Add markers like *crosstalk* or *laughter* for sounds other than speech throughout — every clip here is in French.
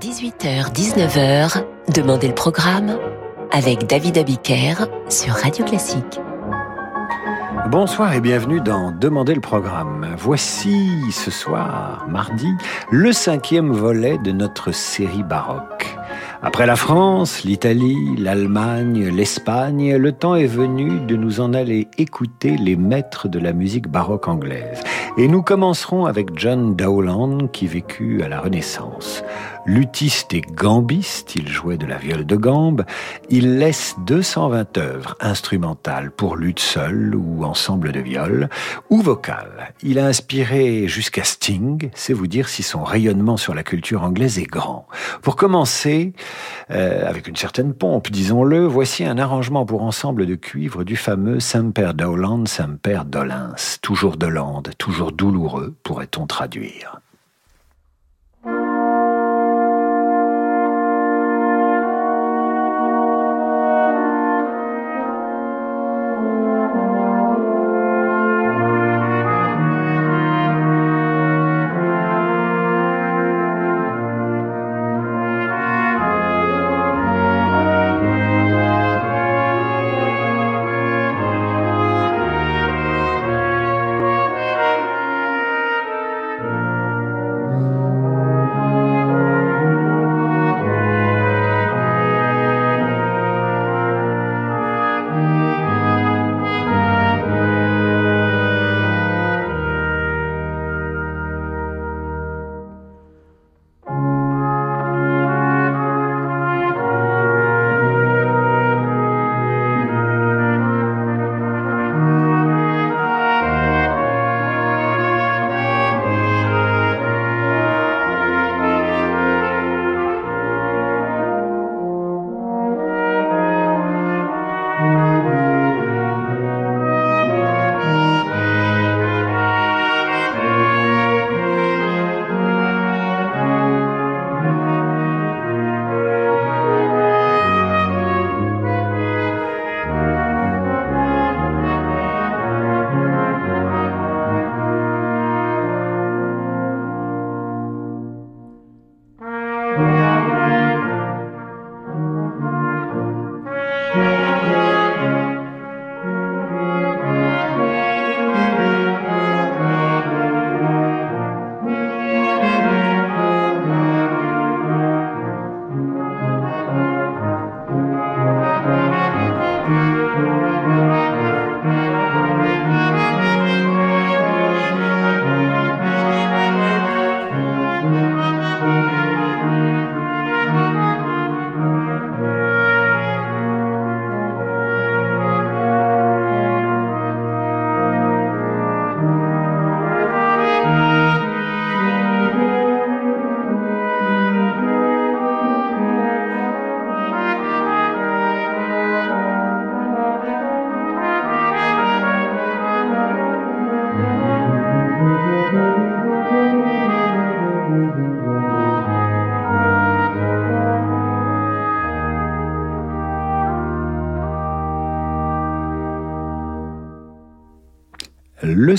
18h-19h, Demandez le programme avec David Abiker sur Radio Classique. Bonsoir et bienvenue dans Demandez le programme. Voici ce soir, mardi, le cinquième volet de notre série baroque. Après la France, l'Italie, l'Allemagne, l'Espagne, le temps est venu de nous en aller écouter les maîtres de la musique baroque anglaise. Et nous commencerons avec John Dowland qui vécut à la Renaissance. Lutiste et gambiste, il jouait de la viole de gambe, il laisse 220 œuvres instrumentales pour lutte seule ou ensemble de viol, ou vocales. Il a inspiré jusqu'à Sting, c'est vous dire si son rayonnement sur la culture anglaise est grand. Pour commencer, euh, avec une certaine pompe, disons-le, voici un arrangement pour ensemble de cuivre du fameux Semper Dowland, Semper Dolens, toujours Dolande, toujours douloureux, pourrait-on traduire.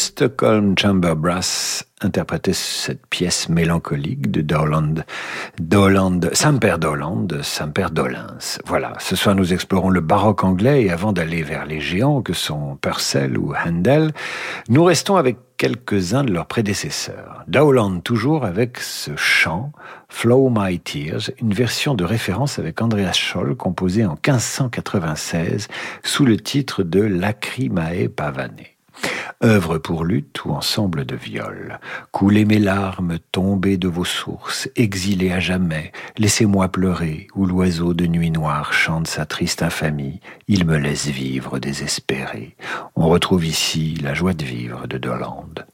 Stockholm Chamber Brass interprétait cette pièce mélancolique de Saint-Père Doland, Saint-Père Dolens. Voilà, ce soir nous explorons le baroque anglais et avant d'aller vers les géants que sont Purcell ou Handel, nous restons avec quelques-uns de leurs prédécesseurs. Dowland toujours avec ce chant Flow My Tears, une version de référence avec Andreas Scholl composée en 1596 sous le titre de Lacrimae Pavane œuvre pour lutte ou ensemble de viol. Coulez mes larmes, tombez de vos sources, exilez à jamais, laissez-moi pleurer, où l'oiseau de nuit noire chante sa triste infamie, il me laisse vivre désespéré. On retrouve ici la joie de vivre de Dolande.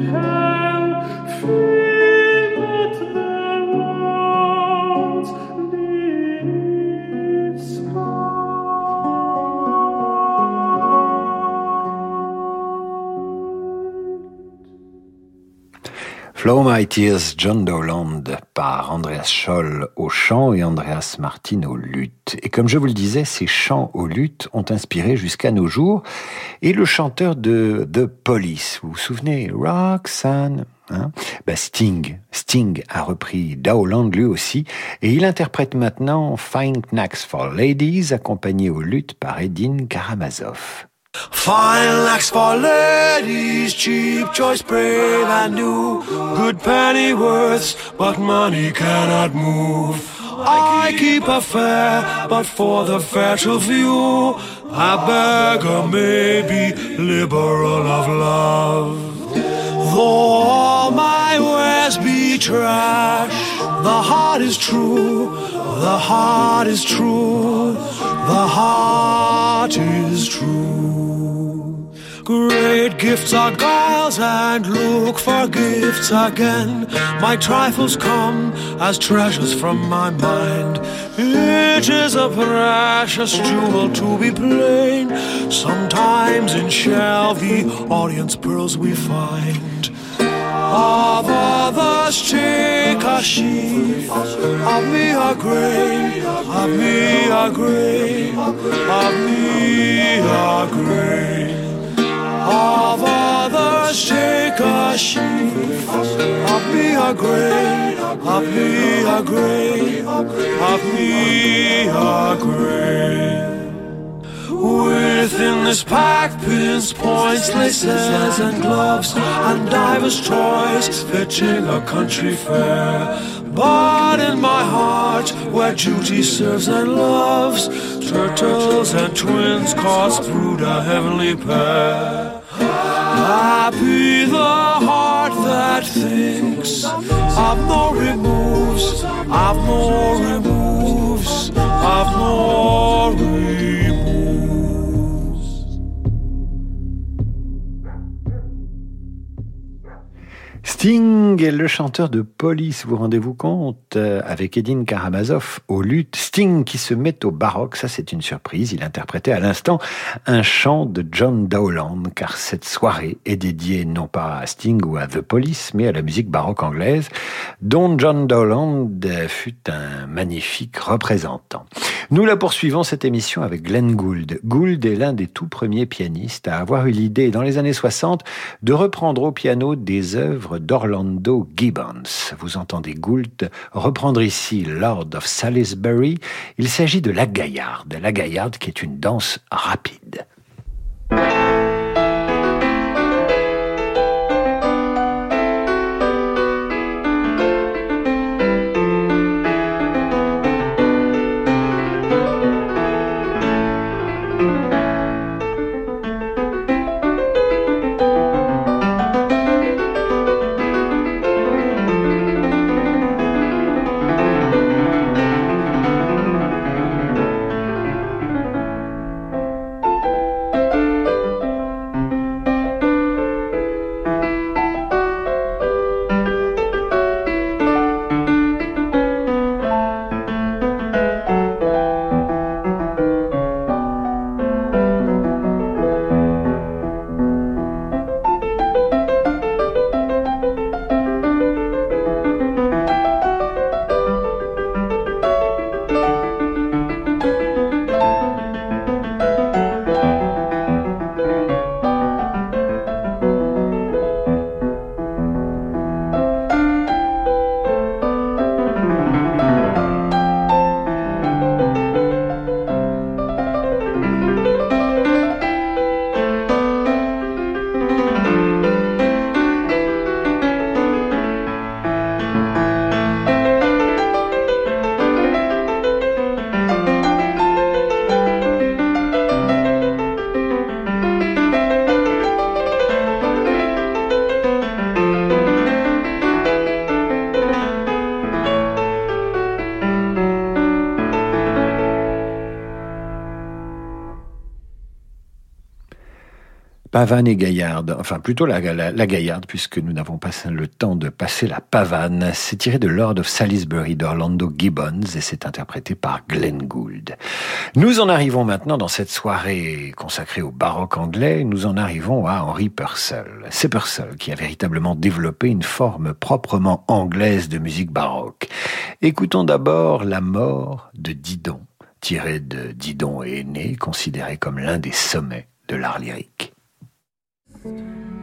Flow My Tears, John Dowland par Andreas Scholl au chant et Andreas Martin au luth. Et comme je vous le disais, ces chants au luth ont inspiré jusqu'à nos jours. Et le chanteur de The Police, vous vous souvenez, Roxanne, hein bah Sting, Sting a repris Dowland lui aussi, et il interprète maintenant Fine Knacks for Ladies, accompagné au luth par Edin Karamazov. Fine lax for ladies, cheap choice, brave and new. Good penny pennyworths, but money cannot move. I keep a fair, but for the fair to view, I beg a maybe liberal of love. Though all my wares be trash, the heart is true, the heart is true, the heart is true. Great gifts are guiles and look for gifts again. My trifles come as treasures from my mind. It is a precious jewel to be plain. Sometimes in shell the audience pearls we find. Of others take a sheaf, of me a grain, of me a grain, of me a grain of others take a sheaf of me a grain, of me a grain, of me a grain. Within this pack, pins, points, laces, and gloves, and divers toys fitting a country fair. But in my heart, where duty serves and loves. Turtles and twins cause brood a heavenly pair. Happy the heart that thinks of no removes, of no removes, of no removes. Sting est le chanteur de Police, vous rendez-vous compte euh, Avec Edine Karamazov au luth. Sting qui se met au baroque, ça c'est une surprise. Il interprétait à l'instant un chant de John Dowland, car cette soirée est dédiée non pas à Sting ou à The Police, mais à la musique baroque anglaise, dont John Dowland fut un magnifique représentant. Nous la poursuivons cette émission avec Glenn Gould. Gould est l'un des tout premiers pianistes à avoir eu l'idée dans les années 60 de reprendre au piano des œuvres d'Orlando Gibbons. Vous entendez Gould reprendre ici Lord of Salisbury. Il s'agit de la gaillarde, la gaillarde qui est une danse rapide. Pavane et Gaillarde, enfin plutôt la, Gaillarde, puisque nous n'avons pas le temps de passer la Pavane. C'est tiré de Lord of Salisbury d'Orlando Gibbons et c'est interprété par Glenn Gould. Nous en arrivons maintenant dans cette soirée consacrée au baroque anglais, nous en arrivons à Henry Purcell. C'est Purcell qui a véritablement développé une forme proprement anglaise de musique baroque. Écoutons d'abord La mort de Didon, tiré de Didon et Aîné, considéré comme l'un des sommets de l'art lyrique. Didon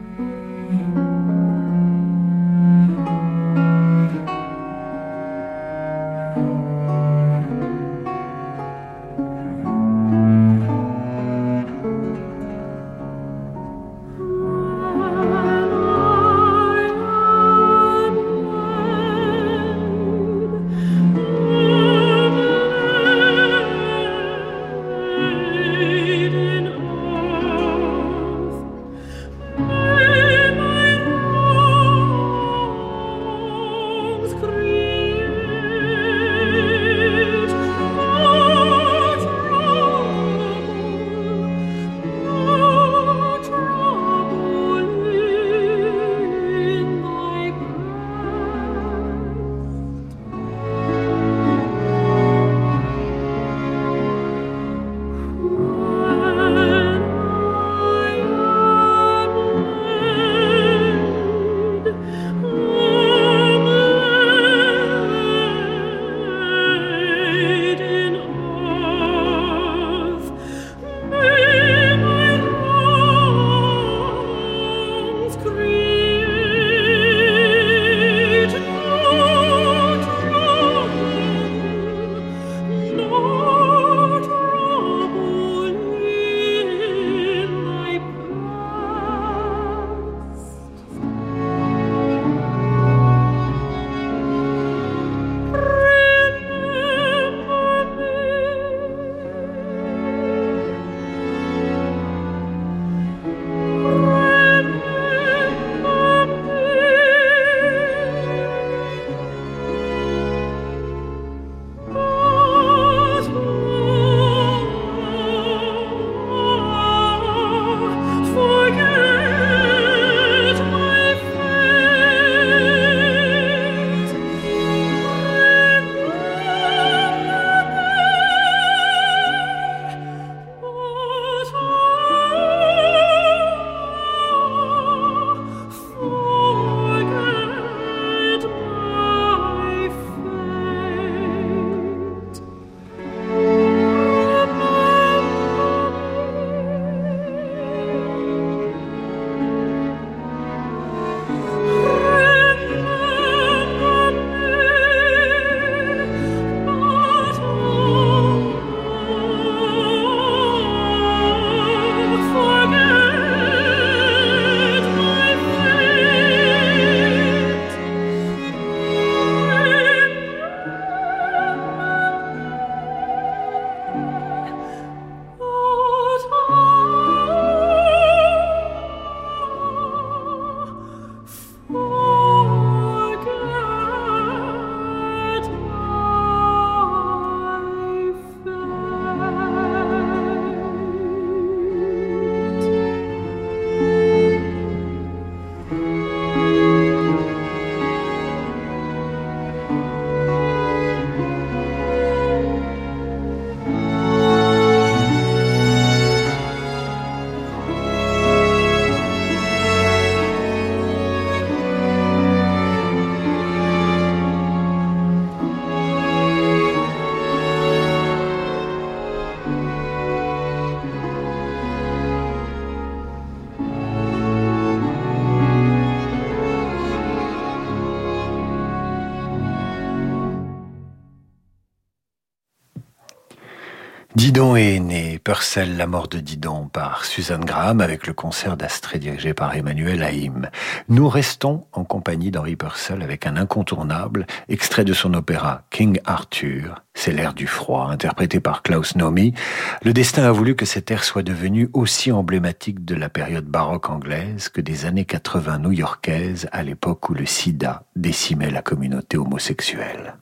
Purcell, la mort de Didon par Suzanne Graham avec le concert d'Astrée dirigé par Emmanuel Haïm. Nous restons en compagnie d'Henri Purcell avec un incontournable extrait de son opéra King Arthur. C'est l'air du froid, interprété par Klaus Nomi. Le destin a voulu que cet air soit devenu aussi emblématique de la période baroque anglaise que des années 80 new-yorkaises à l'époque où le sida décimait la communauté homosexuelle.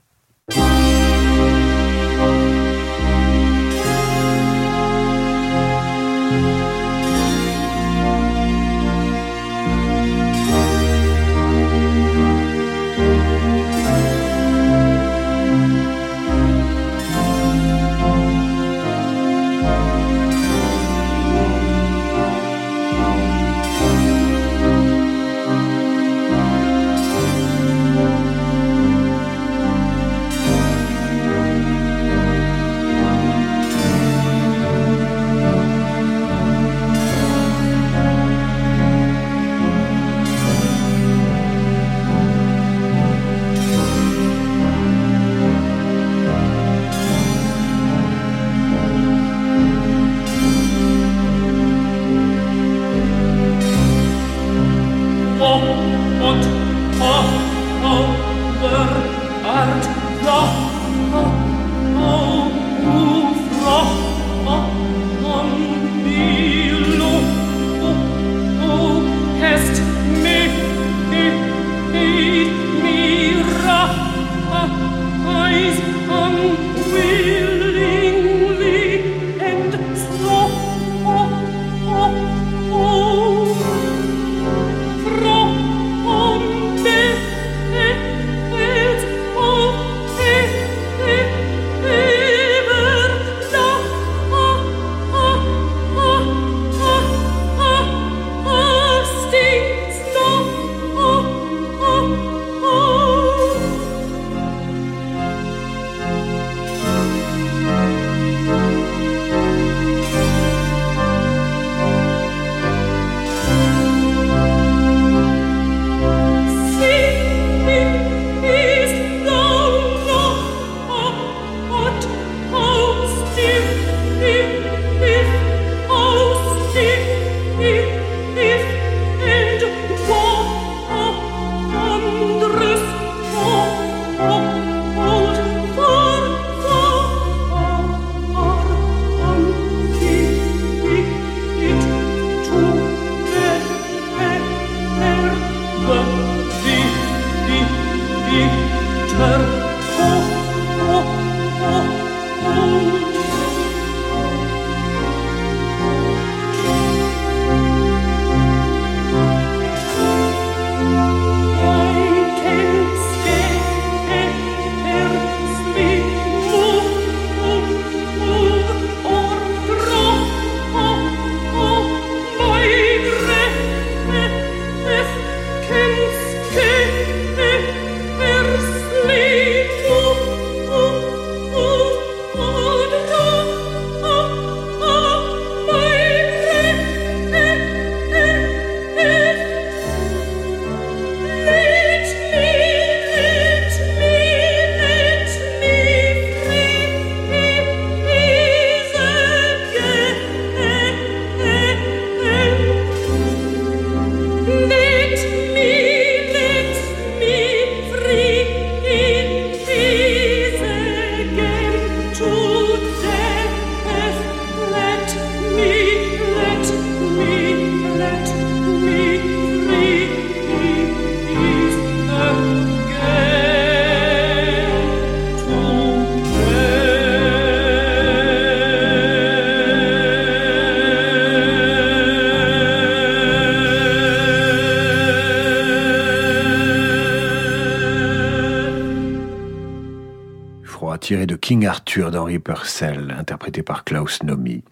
King Arthur d'Henri Purcell, interprété par Klaus Nomi.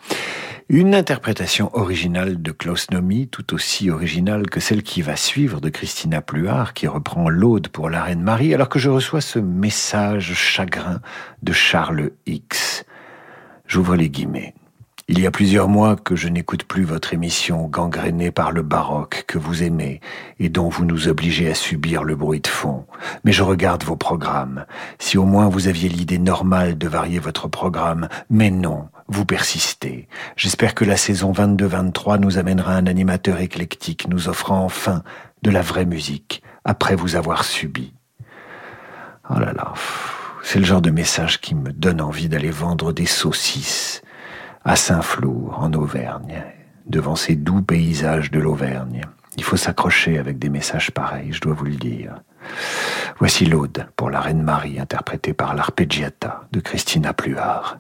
Une interprétation originale de Klaus Nomi, tout aussi originale que celle qui va suivre de Christina Pluart, qui reprend l'Aude pour la Reine Marie, alors que je reçois ce message chagrin de Charles X. J'ouvre les guillemets. Il y a plusieurs mois que je n'écoute plus votre émission gangrénée par le baroque que vous aimez et dont vous nous obligez à subir le bruit de fond. Mais je regarde vos programmes. Si au moins vous aviez l'idée normale de varier votre programme, mais non, vous persistez. J'espère que la saison 22-23 nous amènera un animateur éclectique nous offrant enfin de la vraie musique après vous avoir subi. Oh là là, c'est le genre de message qui me donne envie d'aller vendre des saucisses à Saint-Flour, en Auvergne, devant ces doux paysages de l'Auvergne. Il faut s'accrocher avec des messages pareils, je dois vous le dire. Voici l'Aude pour la Reine Marie, interprétée par l'arpeggiata de Christina Pluart.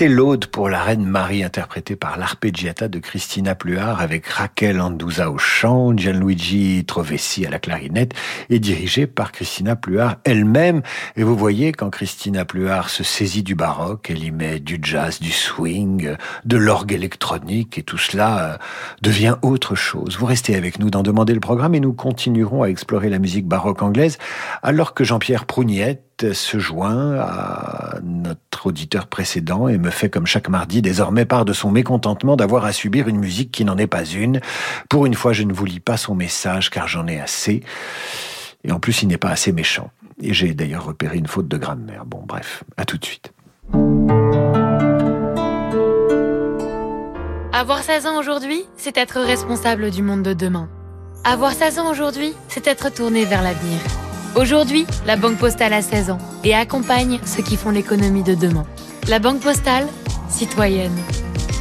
C'était l'Aude pour la Reine Marie interprétée par l'arpeggiata de Christina Pluart avec Raquel Anduza au chant, Gianluigi Trovessi à la clarinette et dirigée par Christina Pluart elle-même. Et vous voyez, quand Christina Pluart se saisit du baroque, elle y met du jazz, du swing, de l'orgue électronique et tout cela euh, devient autre chose. Vous restez avec nous dans Demander le programme et nous continuerons à explorer la musique baroque anglaise alors que Jean-Pierre Prougnette se joint à notre auditeur précédent et me fait comme chaque mardi désormais part de son mécontentement d'avoir à subir une musique qui n'en est pas une. Pour une fois, je ne vous lis pas son message car j'en ai assez. Et en plus, il n'est pas assez méchant. Et j'ai d'ailleurs repéré une faute de grammaire. Bon, bref, à tout de suite. Avoir 16 ans aujourd'hui, c'est être responsable du monde de demain. Avoir 16 ans aujourd'hui, c'est être tourné vers l'avenir. Aujourd'hui, la Banque Postale a 16 ans et accompagne ceux qui font l'économie de demain. La Banque Postale, citoyenne.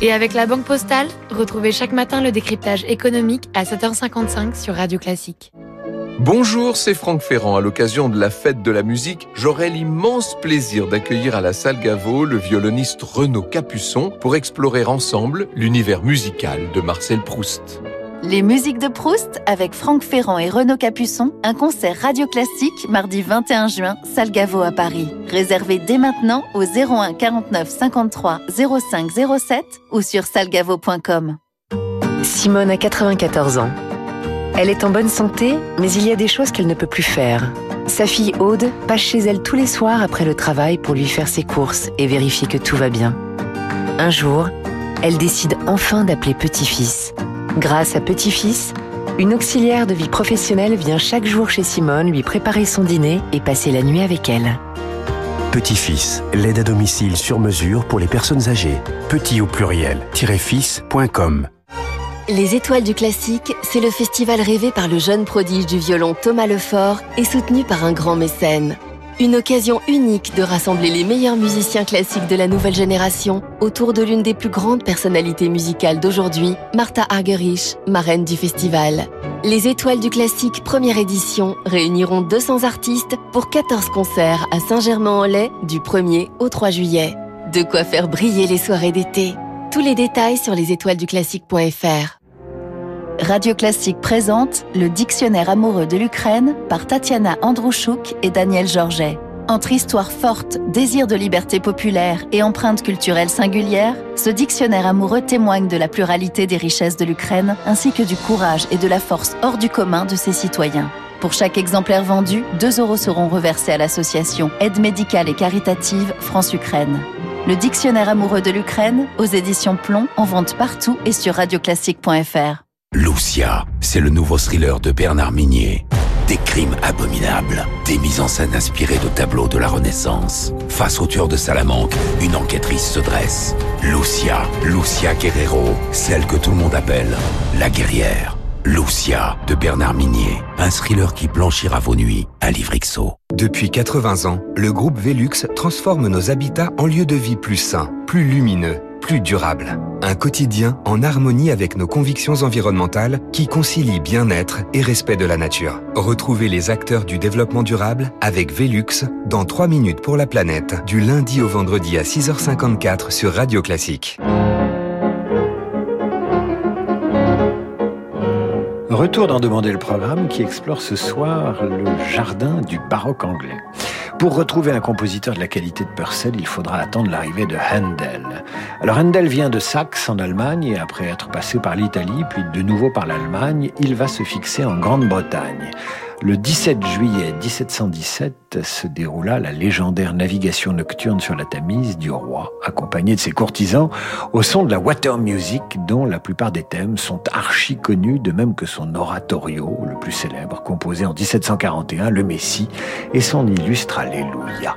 Et avec la Banque Postale, retrouvez chaque matin le décryptage économique à 7h55 sur Radio Classique. Bonjour, c'est Franck Ferrand. À l'occasion de la fête de la musique, j'aurai l'immense plaisir d'accueillir à la salle Gaveau le violoniste Renaud Capuçon pour explorer ensemble l'univers musical de Marcel Proust. Les musiques de Proust avec Franck Ferrand et Renaud Capuçon, un concert radio classique mardi 21 juin, salle à Paris. Réservé dès maintenant au 01 49 53 05 07 ou sur salgavo.com. Simone a 94 ans. Elle est en bonne santé, mais il y a des choses qu'elle ne peut plus faire. Sa fille Aude passe chez elle tous les soirs après le travail pour lui faire ses courses et vérifier que tout va bien. Un jour, elle décide enfin d'appeler petit-fils Grâce à Petit-Fils, une auxiliaire de vie professionnelle vient chaque jour chez Simone lui préparer son dîner et passer la nuit avec elle. Petit-Fils, l'aide à domicile sur mesure pour les personnes âgées. Petit au pluriel-fils.com. Les Étoiles du Classique, c'est le festival rêvé par le jeune prodige du violon Thomas Lefort et soutenu par un grand mécène. Une occasion unique de rassembler les meilleurs musiciens classiques de la nouvelle génération autour de l'une des plus grandes personnalités musicales d'aujourd'hui, Martha Argerich, marraine du festival. Les Étoiles du Classique première édition réuniront 200 artistes pour 14 concerts à Saint-Germain-en-Laye du 1er au 3 juillet. De quoi faire briller les soirées d'été. Tous les détails sur lesétoilesduclassique.fr. Radio Classique présente Le Dictionnaire amoureux de l'Ukraine par Tatiana Androuchouk et Daniel Georget. Entre histoire forte, désir de liberté populaire et empreinte culturelle singulière, ce dictionnaire amoureux témoigne de la pluralité des richesses de l'Ukraine ainsi que du courage et de la force hors du commun de ses citoyens. Pour chaque exemplaire vendu, 2 euros seront reversés à l'association Aide médicale et caritative France-Ukraine. Le dictionnaire amoureux de l'Ukraine, aux éditions Plomb, en vente partout et sur radioclassique.fr. Lucia, c'est le nouveau thriller de Bernard Minier. Des crimes abominables, des mises en scène inspirées de tableaux de la Renaissance. Face au tueur de Salamanque, une enquêtrice se dresse. Lucia, Lucia Guerrero, celle que tout le monde appelle la guerrière. Lucia de Bernard Minier, un thriller qui blanchira vos nuits, un livre XO. Depuis 80 ans, le groupe Velux transforme nos habitats en lieux de vie plus sains, plus lumineux plus durable. Un quotidien en harmonie avec nos convictions environnementales qui concilie bien-être et respect de la nature. Retrouvez les acteurs du développement durable avec Velux dans 3 minutes pour la planète du lundi au vendredi à 6h54 sur Radio Classique. Retour d'en demander le programme qui explore ce soir le jardin du baroque anglais. Pour retrouver un compositeur de la qualité de Purcell, il faudra attendre l'arrivée de Handel. Alors Handel vient de Saxe en Allemagne et après être passé par l'Italie puis de nouveau par l'Allemagne, il va se fixer en Grande-Bretagne. Le 17 juillet 1717 se déroula la légendaire navigation nocturne sur la Tamise du roi, accompagné de ses courtisans, au son de la water music dont la plupart des thèmes sont archi connus, de même que son oratorio, le plus célèbre, composé en 1741, le Messie, et son illustre Alléluia.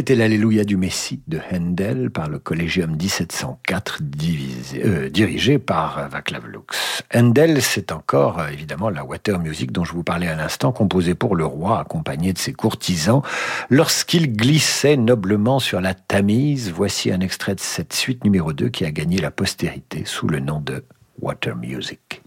C'était l'Alléluia du Messie de Handel par le Collegium 1704 euh, dirigé par Václav Lux. Handel, c'est encore euh, évidemment la water music dont je vous parlais à l'instant, composée pour le roi accompagné de ses courtisans lorsqu'il glissait noblement sur la Tamise. Voici un extrait de cette suite numéro 2 qui a gagné la postérité sous le nom de Water Music.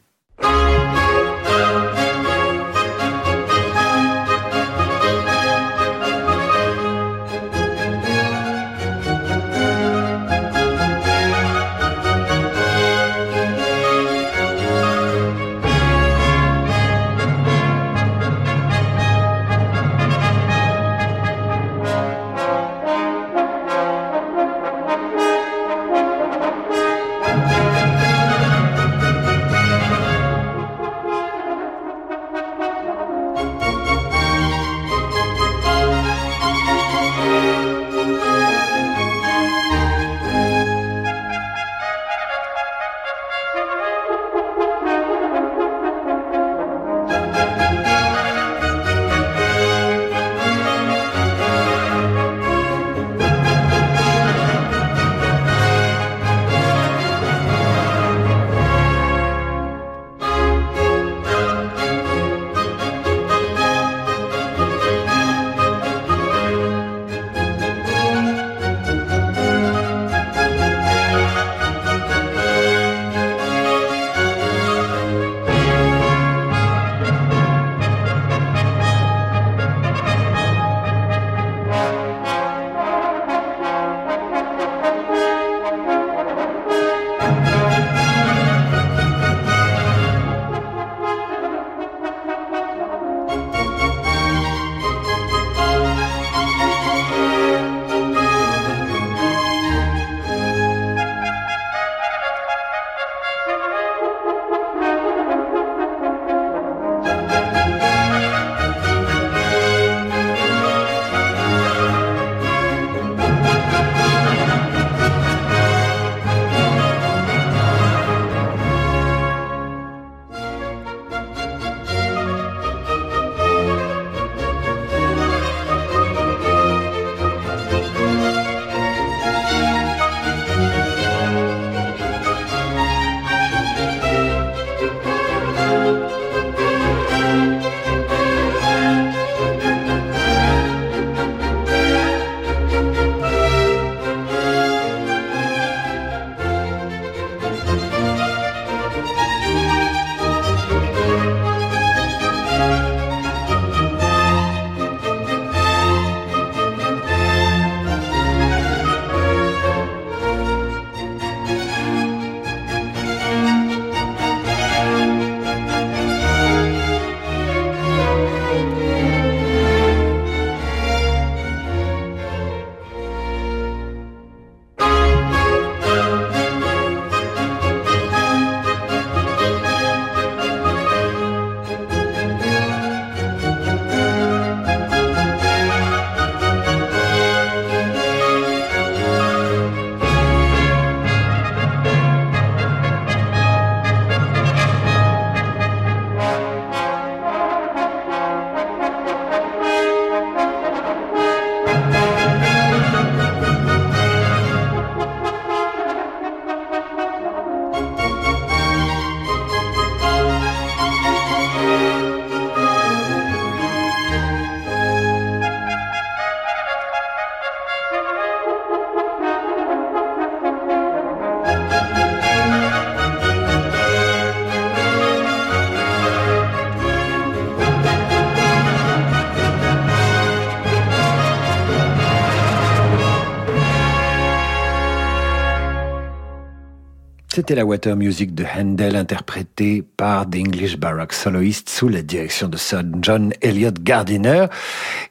C'était la Water Music de Handel interprétée par The English Baroque Soloists sous la direction de Sir John Elliot Gardiner.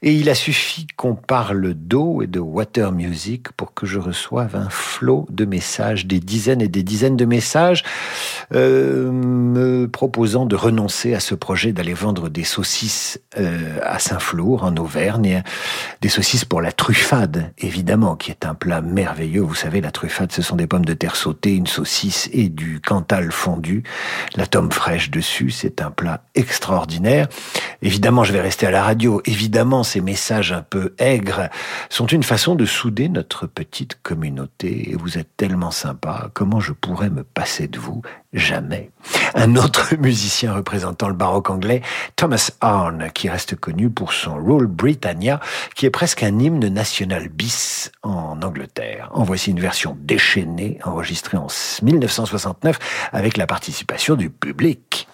Et il a suffi qu'on parle d'eau et de water music pour que je reçoive un flot de messages, des dizaines et des dizaines de messages euh, me proposant de renoncer à ce projet d'aller vendre des saucisses euh, à Saint-Flour, en Auvergne. Des saucisses pour la truffade, évidemment, qui est un plat merveilleux. Vous savez, la truffade, ce sont des pommes de terre sautées, une saucisse et du cantal fondu. La tome fraîche dessus, c'est un plat extraordinaire. Évidemment, je vais rester à la radio. Évidemment, ces messages un peu aigres sont une façon de souder notre petite communauté. Et vous êtes tellement sympa. Comment je pourrais me passer de vous Jamais. Un autre *laughs* musicien représentant le baroque anglais, Thomas Arne, qui reste connu pour son Rule Britannia, qui est presque un hymne national bis en Angleterre. En voici une version déchaînée, enregistrée en 1969, avec la participation du public.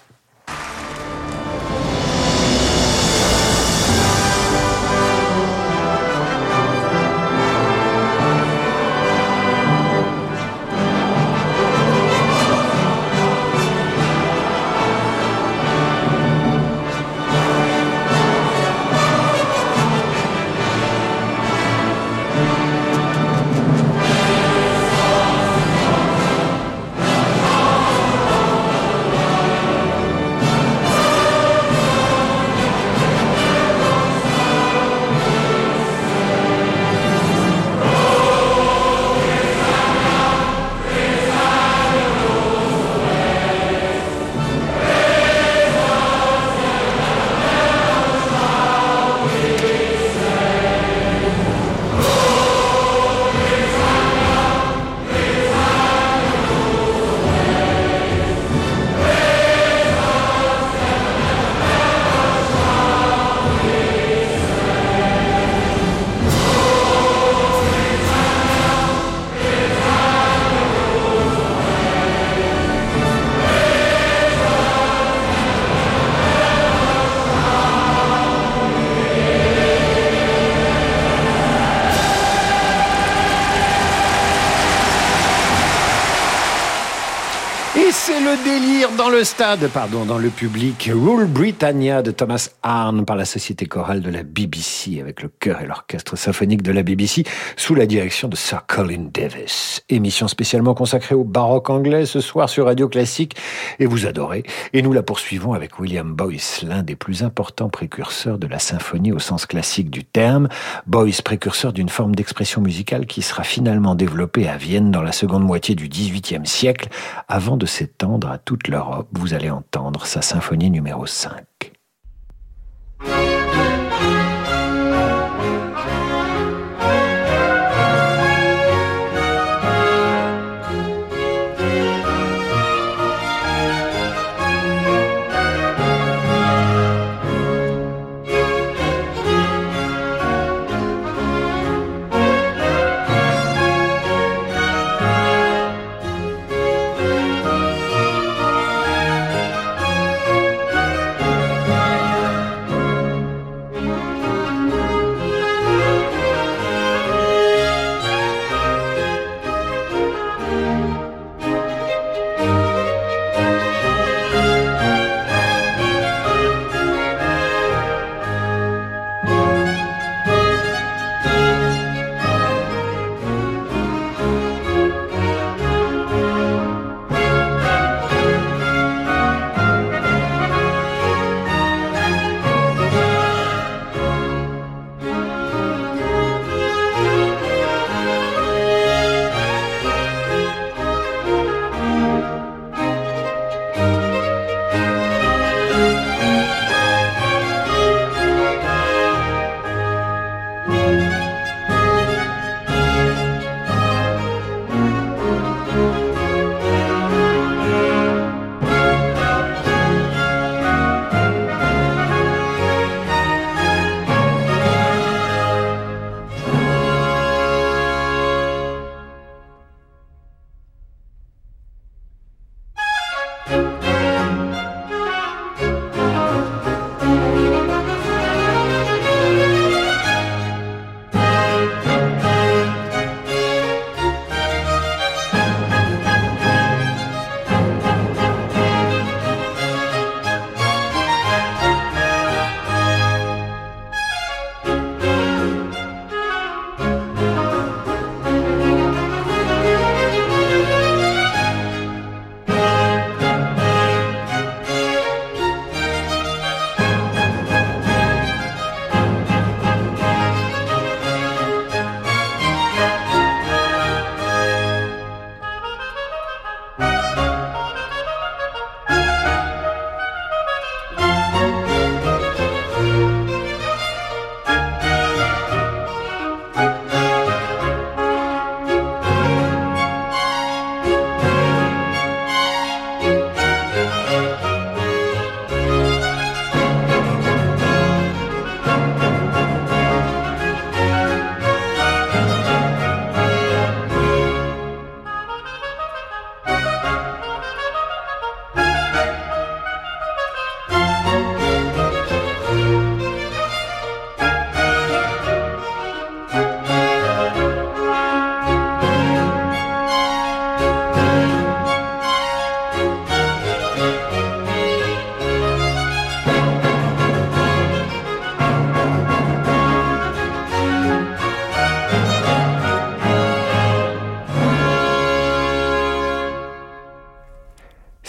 Dans le stade, pardon, dans le public, Rule Britannia de Thomas Arne par la Société chorale de la BBC avec le chœur et l'orchestre symphonique de la BBC sous la direction de Sir Colin Davis. Émission spécialement consacrée au baroque anglais ce soir sur Radio Classique et vous adorez. Et nous la poursuivons avec William Boyce, l'un des plus importants précurseurs de la symphonie au sens classique du terme. Boyce, précurseur d'une forme d'expression musicale qui sera finalement développée à Vienne dans la seconde moitié du XVIIIe siècle avant de s'étendre à toute l'Europe. Vous allez entendre sa symphonie numéro 5.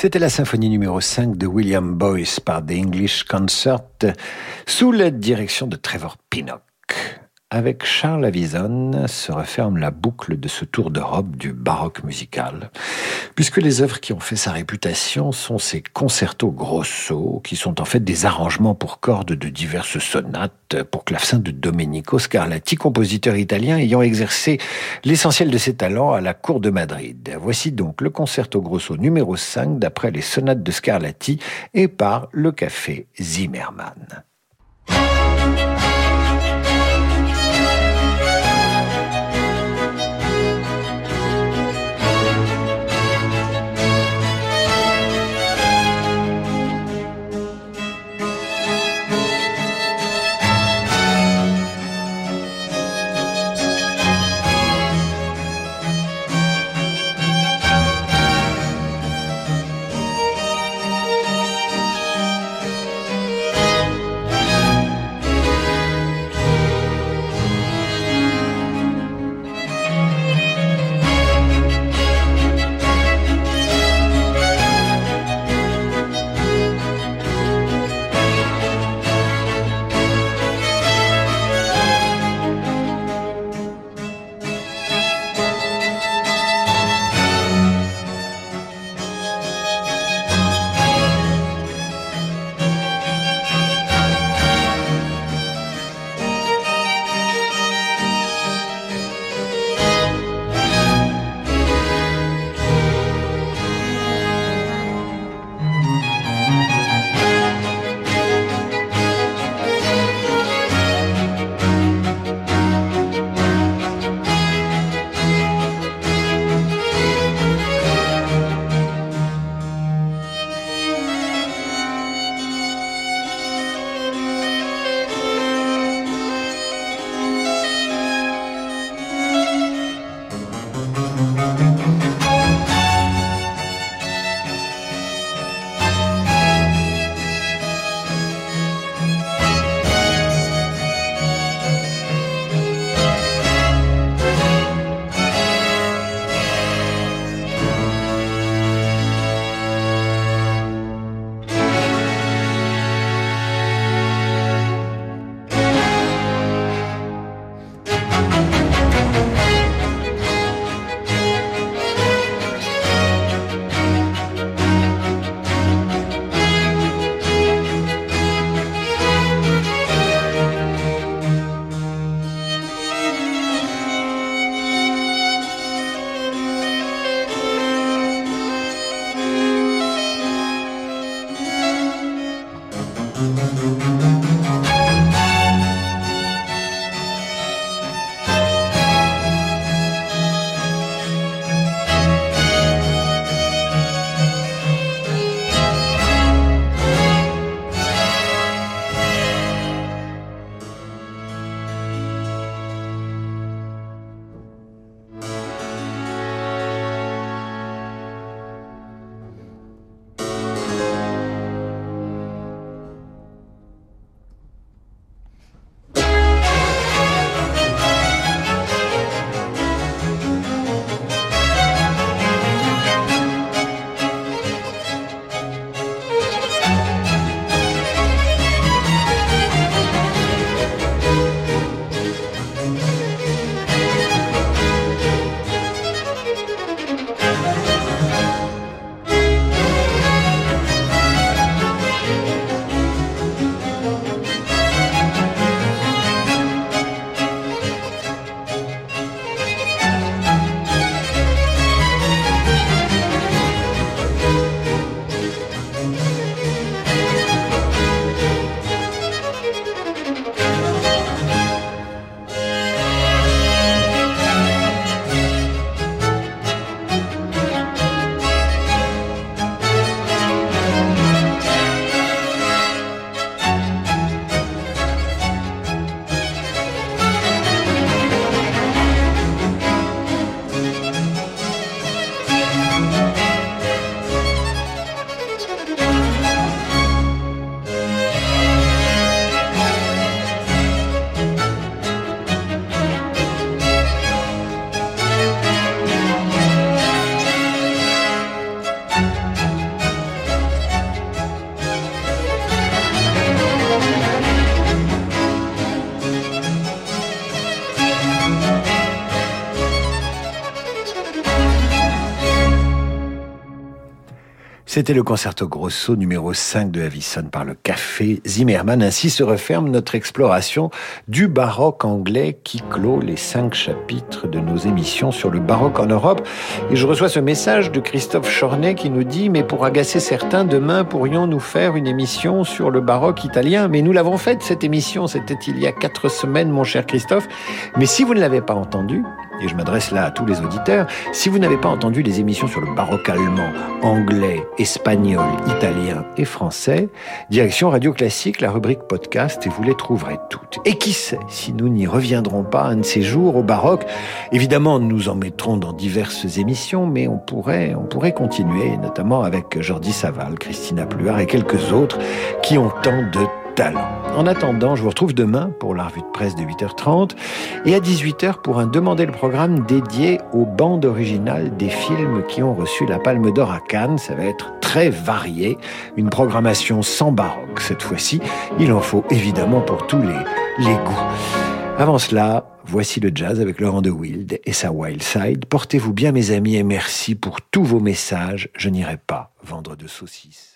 C'était la symphonie numéro 5 de William Boyce par The English Concert sous la direction de Trevor Pinnock. Avec Charles Avison se referme la boucle de ce tour d'Europe du baroque musical, puisque les œuvres qui ont fait sa réputation sont ces concertos grosso, qui sont en fait des arrangements pour cordes de diverses sonates pour clavecin de Domenico Scarlatti, compositeur italien ayant exercé l'essentiel de ses talents à la cour de Madrid. Voici donc le concerto grosso numéro 5 d'après les sonates de Scarlatti et par le café Zimmermann. C'était le concerto grosso numéro 5 de Avison par le Café Zimmermann. Ainsi se referme notre exploration du baroque anglais qui clôt les cinq chapitres de nos émissions sur le baroque en Europe. Et je reçois ce message de Christophe Chornet qui nous dit, mais pour agacer certains, demain pourrions-nous faire une émission sur le baroque italien? Mais nous l'avons faite, cette émission, c'était il y a quatre semaines, mon cher Christophe. Mais si vous ne l'avez pas entendu, et je m'adresse là à tous les auditeurs, si vous n'avez pas entendu les émissions sur le baroque allemand, anglais, espagnol, italien et français, direction Radio Classique, la rubrique podcast, et vous les trouverez toutes. Et qui sait si nous n'y reviendrons pas un de ces jours au baroque? Évidemment, nous en mettrons dans diverses émissions, mais on pourrait, on pourrait continuer, notamment avec Jordi Saval, Christina Pluart et quelques autres qui ont tant de en attendant, je vous retrouve demain pour la revue de presse de 8h30 et à 18h pour un Demander le programme dédié aux bandes originales des films qui ont reçu la Palme d'Or à Cannes. Ça va être très varié, une programmation sans baroque cette fois-ci. Il en faut évidemment pour tous les, les goûts. Avant cela, voici le jazz avec Laurent de Wild et sa Wild Side. Portez-vous bien mes amis et merci pour tous vos messages. Je n'irai pas vendre de saucisses.